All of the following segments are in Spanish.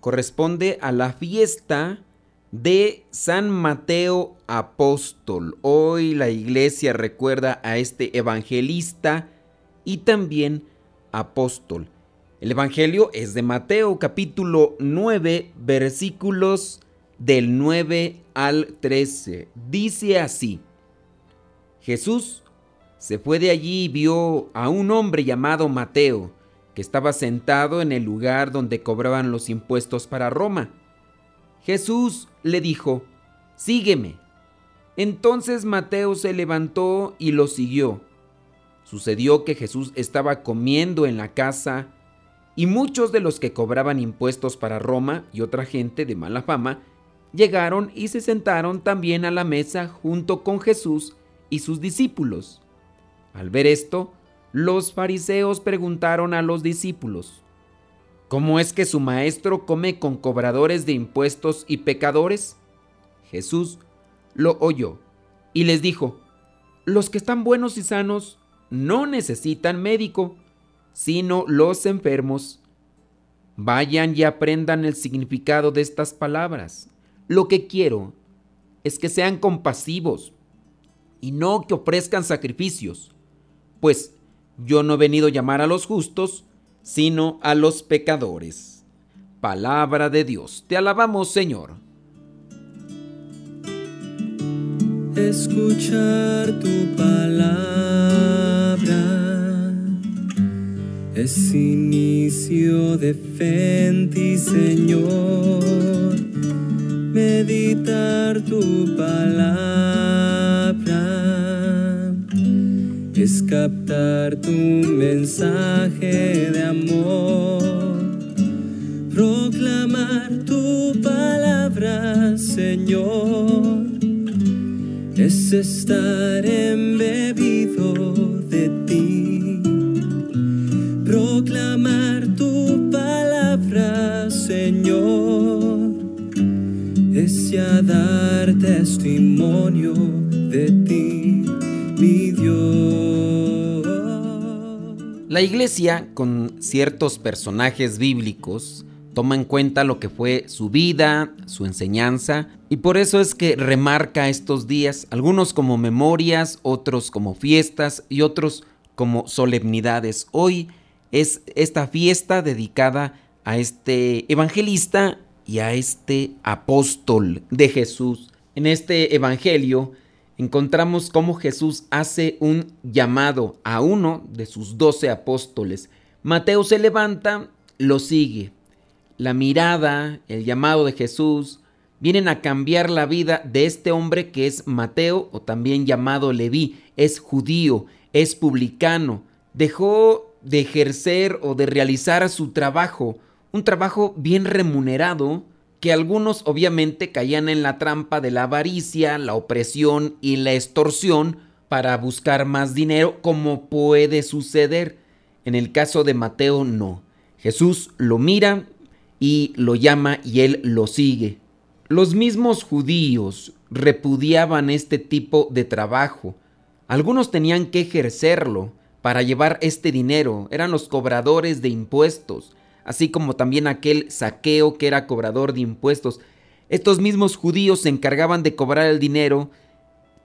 corresponde a la fiesta de San Mateo Apóstol. Hoy la iglesia recuerda a este evangelista y también apóstol. El Evangelio es de Mateo capítulo 9 versículos del 9 al 13. Dice así, Jesús se fue de allí y vio a un hombre llamado Mateo, que estaba sentado en el lugar donde cobraban los impuestos para Roma. Jesús le dijo, Sígueme. Entonces Mateo se levantó y lo siguió. Sucedió que Jesús estaba comiendo en la casa y muchos de los que cobraban impuestos para Roma y otra gente de mala fama llegaron y se sentaron también a la mesa junto con Jesús y sus discípulos. Al ver esto, los fariseos preguntaron a los discípulos, ¿cómo es que su maestro come con cobradores de impuestos y pecadores? Jesús lo oyó y les dijo, los que están buenos y sanos no necesitan médico, sino los enfermos. Vayan y aprendan el significado de estas palabras. Lo que quiero es que sean compasivos y no que ofrezcan sacrificios, pues yo no he venido a llamar a los justos, sino a los pecadores. Palabra de Dios, te alabamos Señor. Escuchar tu palabra es inicio de fe ti, Señor. Meditar tu palabra es captar tu mensaje de amor, proclamar tu palabra, Señor, es estar embebido de ti, proclamar tu palabra, Señor, es ya dar testimonio de ti, mi Dios. La iglesia, con ciertos personajes bíblicos, toma en cuenta lo que fue su vida, su enseñanza, y por eso es que remarca estos días, algunos como memorias, otros como fiestas y otros como solemnidades. Hoy es esta fiesta dedicada a este evangelista y a este apóstol de Jesús. En este evangelio encontramos cómo Jesús hace un llamado a uno de sus doce apóstoles. Mateo se levanta, lo sigue. La mirada, el llamado de Jesús, vienen a cambiar la vida de este hombre que es Mateo o también llamado Leví. Es judío, es publicano. Dejó de ejercer o de realizar su trabajo, un trabajo bien remunerado, que algunos obviamente caían en la trampa de la avaricia, la opresión y la extorsión para buscar más dinero, como puede suceder. En el caso de Mateo no. Jesús lo mira y lo llama y él lo sigue. Los mismos judíos repudiaban este tipo de trabajo. Algunos tenían que ejercerlo para llevar este dinero. Eran los cobradores de impuestos así como también aquel saqueo que era cobrador de impuestos. Estos mismos judíos se encargaban de cobrar el dinero,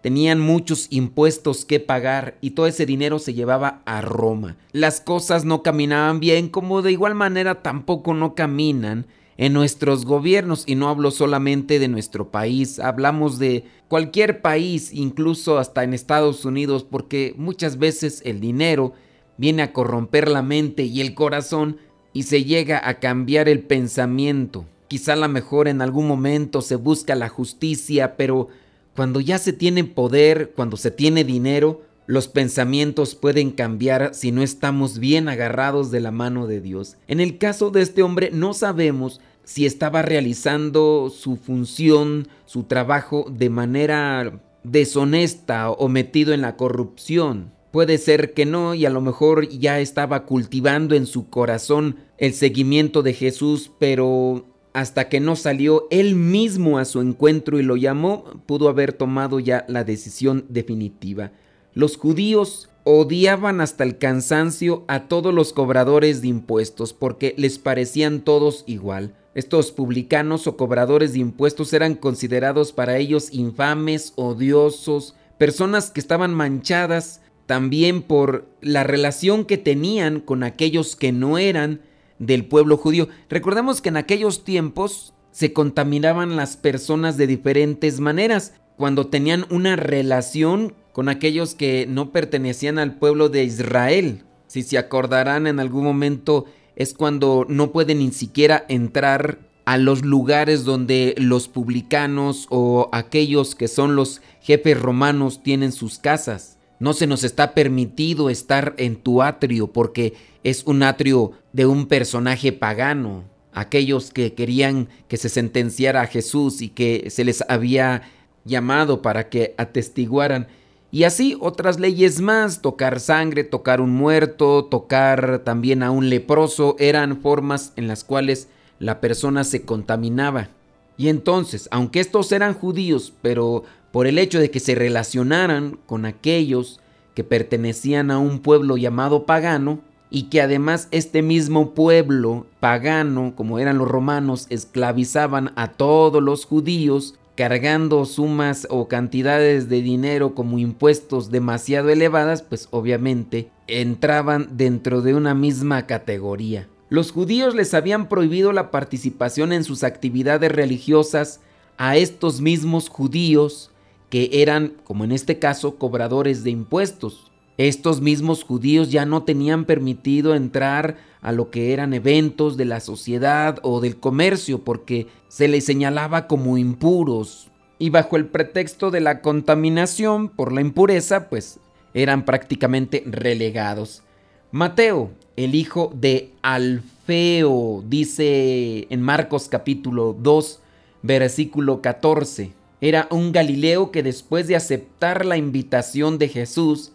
tenían muchos impuestos que pagar y todo ese dinero se llevaba a Roma. Las cosas no caminaban bien, como de igual manera tampoco no caminan en nuestros gobiernos y no hablo solamente de nuestro país, hablamos de cualquier país, incluso hasta en Estados Unidos, porque muchas veces el dinero viene a corromper la mente y el corazón y se llega a cambiar el pensamiento. Quizá a lo mejor en algún momento se busca la justicia, pero cuando ya se tiene poder, cuando se tiene dinero, los pensamientos pueden cambiar si no estamos bien agarrados de la mano de Dios. En el caso de este hombre no sabemos si estaba realizando su función, su trabajo de manera deshonesta o metido en la corrupción. Puede ser que no y a lo mejor ya estaba cultivando en su corazón el seguimiento de Jesús, pero hasta que no salió él mismo a su encuentro y lo llamó, pudo haber tomado ya la decisión definitiva. Los judíos odiaban hasta el cansancio a todos los cobradores de impuestos porque les parecían todos igual. Estos publicanos o cobradores de impuestos eran considerados para ellos infames, odiosos, personas que estaban manchadas también por la relación que tenían con aquellos que no eran del pueblo judío. Recordemos que en aquellos tiempos se contaminaban las personas de diferentes maneras. Cuando tenían una relación con aquellos que no pertenecían al pueblo de Israel. Si se acordarán en algún momento es cuando no pueden ni siquiera entrar a los lugares donde los publicanos o aquellos que son los jefes romanos tienen sus casas. No se nos está permitido estar en tu atrio porque es un atrio de un personaje pagano. Aquellos que querían que se sentenciara a Jesús y que se les había llamado para que atestiguaran y así otras leyes más, tocar sangre, tocar un muerto, tocar también a un leproso, eran formas en las cuales la persona se contaminaba. Y entonces, aunque estos eran judíos, pero por el hecho de que se relacionaran con aquellos que pertenecían a un pueblo llamado pagano, y que además este mismo pueblo pagano, como eran los romanos, esclavizaban a todos los judíos, cargando sumas o cantidades de dinero como impuestos demasiado elevadas, pues obviamente entraban dentro de una misma categoría. Los judíos les habían prohibido la participación en sus actividades religiosas a estos mismos judíos que eran, como en este caso, cobradores de impuestos. Estos mismos judíos ya no tenían permitido entrar a lo que eran eventos de la sociedad o del comercio porque se les señalaba como impuros y bajo el pretexto de la contaminación por la impureza pues eran prácticamente relegados. Mateo, el hijo de Alfeo, dice en Marcos capítulo 2, versículo 14, era un Galileo que después de aceptar la invitación de Jesús,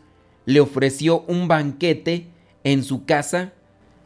le ofreció un banquete en su casa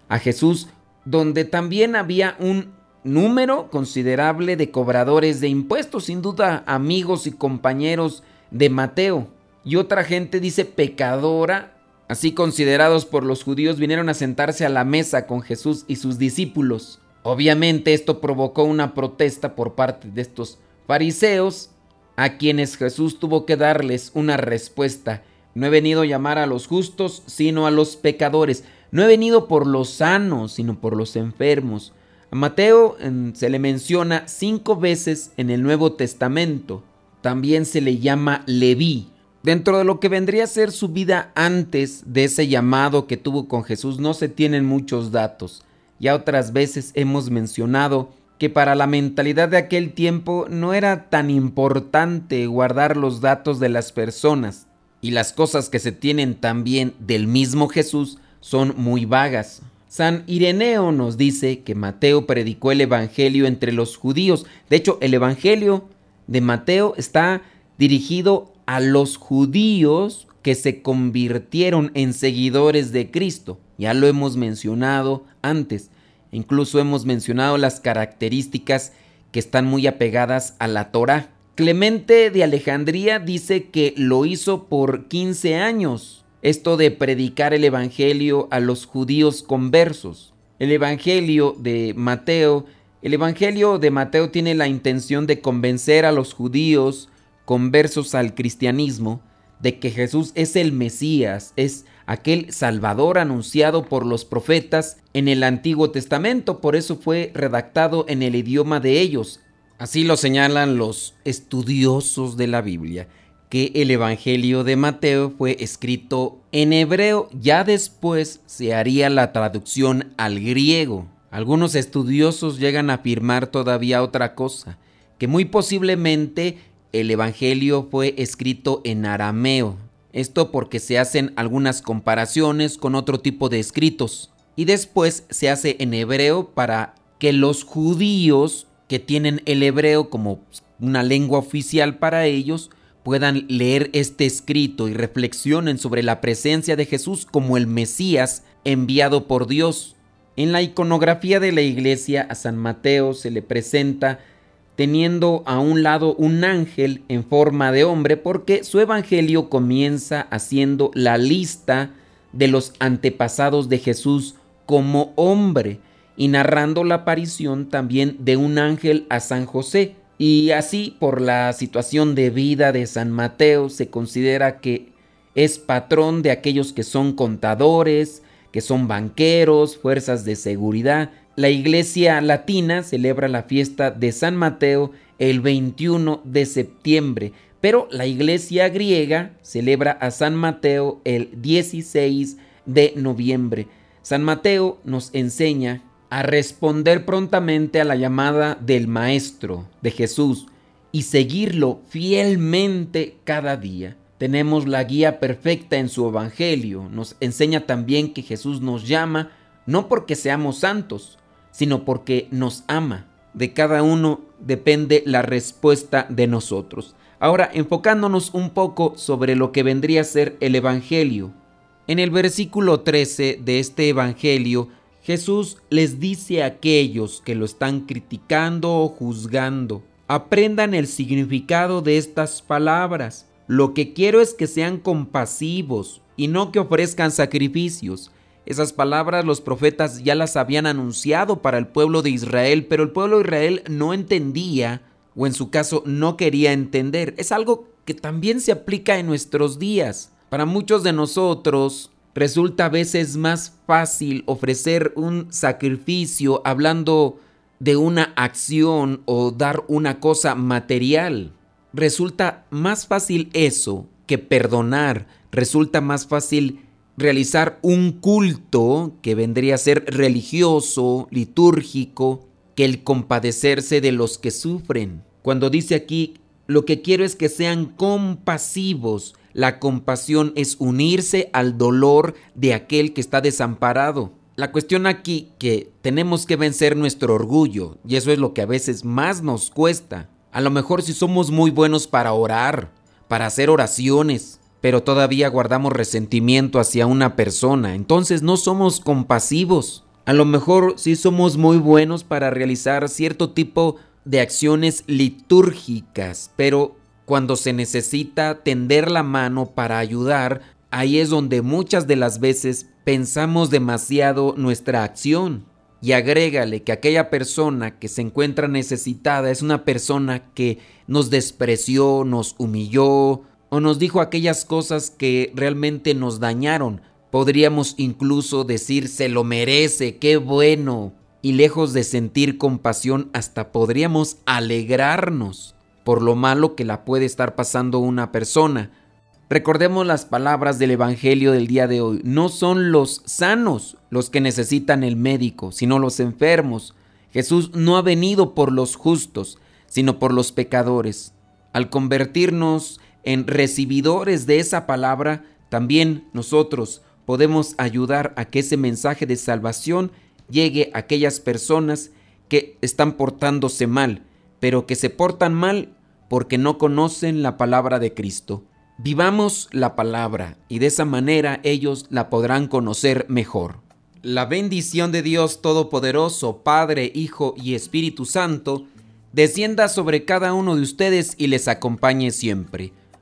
a Jesús, donde también había un número considerable de cobradores de impuestos, sin duda amigos y compañeros de Mateo. Y otra gente dice pecadora, así considerados por los judíos, vinieron a sentarse a la mesa con Jesús y sus discípulos. Obviamente esto provocó una protesta por parte de estos fariseos, a quienes Jesús tuvo que darles una respuesta no he venido a llamar a los justos, sino a los pecadores. No he venido por los sanos, sino por los enfermos. A Mateo se le menciona cinco veces en el Nuevo Testamento. También se le llama Leví. Dentro de lo que vendría a ser su vida antes de ese llamado que tuvo con Jesús no se tienen muchos datos. Ya otras veces hemos mencionado que para la mentalidad de aquel tiempo no era tan importante guardar los datos de las personas, y las cosas que se tienen también del mismo Jesús son muy vagas. San Ireneo nos dice que Mateo predicó el Evangelio entre los judíos. De hecho, el Evangelio de Mateo está dirigido a los judíos que se convirtieron en seguidores de Cristo. Ya lo hemos mencionado antes. Incluso hemos mencionado las características que están muy apegadas a la Torah. Clemente de Alejandría dice que lo hizo por 15 años, esto de predicar el Evangelio a los judíos conversos. El Evangelio de Mateo, el Evangelio de Mateo tiene la intención de convencer a los judíos conversos al cristianismo de que Jesús es el Mesías, es aquel Salvador anunciado por los profetas en el Antiguo Testamento, por eso fue redactado en el idioma de ellos, Así lo señalan los estudiosos de la Biblia, que el Evangelio de Mateo fue escrito en hebreo, ya después se haría la traducción al griego. Algunos estudiosos llegan a afirmar todavía otra cosa, que muy posiblemente el Evangelio fue escrito en arameo. Esto porque se hacen algunas comparaciones con otro tipo de escritos y después se hace en hebreo para que los judíos que tienen el hebreo como una lengua oficial para ellos puedan leer este escrito y reflexionen sobre la presencia de Jesús como el Mesías enviado por Dios. En la iconografía de la iglesia a San Mateo se le presenta teniendo a un lado un ángel en forma de hombre porque su evangelio comienza haciendo la lista de los antepasados de Jesús como hombre y narrando la aparición también de un ángel a San José. Y así, por la situación de vida de San Mateo, se considera que es patrón de aquellos que son contadores, que son banqueros, fuerzas de seguridad. La iglesia latina celebra la fiesta de San Mateo el 21 de septiembre, pero la iglesia griega celebra a San Mateo el 16 de noviembre. San Mateo nos enseña a responder prontamente a la llamada del Maestro, de Jesús, y seguirlo fielmente cada día. Tenemos la guía perfecta en su Evangelio. Nos enseña también que Jesús nos llama no porque seamos santos, sino porque nos ama. De cada uno depende la respuesta de nosotros. Ahora, enfocándonos un poco sobre lo que vendría a ser el Evangelio. En el versículo 13 de este Evangelio Jesús les dice a aquellos que lo están criticando o juzgando, aprendan el significado de estas palabras. Lo que quiero es que sean compasivos y no que ofrezcan sacrificios. Esas palabras los profetas ya las habían anunciado para el pueblo de Israel, pero el pueblo de Israel no entendía o en su caso no quería entender. Es algo que también se aplica en nuestros días. Para muchos de nosotros, resulta a veces más fácil ofrecer un sacrificio hablando de una acción o dar una cosa material. Resulta más fácil eso que perdonar. Resulta más fácil realizar un culto que vendría a ser religioso, litúrgico, que el compadecerse de los que sufren. Cuando dice aquí, lo que quiero es que sean compasivos, la compasión es unirse al dolor de aquel que está desamparado. La cuestión aquí que tenemos que vencer nuestro orgullo y eso es lo que a veces más nos cuesta. A lo mejor si somos muy buenos para orar, para hacer oraciones, pero todavía guardamos resentimiento hacia una persona, entonces no somos compasivos. A lo mejor sí somos muy buenos para realizar cierto tipo de acciones litúrgicas, pero cuando se necesita tender la mano para ayudar, ahí es donde muchas de las veces pensamos demasiado nuestra acción. Y agrégale que aquella persona que se encuentra necesitada es una persona que nos despreció, nos humilló o nos dijo aquellas cosas que realmente nos dañaron. Podríamos incluso decir se lo merece, qué bueno. Y lejos de sentir compasión, hasta podríamos alegrarnos por lo malo que la puede estar pasando una persona. Recordemos las palabras del Evangelio del día de hoy. No son los sanos los que necesitan el médico, sino los enfermos. Jesús no ha venido por los justos, sino por los pecadores. Al convertirnos en recibidores de esa palabra, también nosotros podemos ayudar a que ese mensaje de salvación llegue a aquellas personas que están portándose mal, pero que se portan mal porque no conocen la palabra de Cristo. Vivamos la palabra y de esa manera ellos la podrán conocer mejor. La bendición de Dios Todopoderoso, Padre, Hijo y Espíritu Santo, descienda sobre cada uno de ustedes y les acompañe siempre.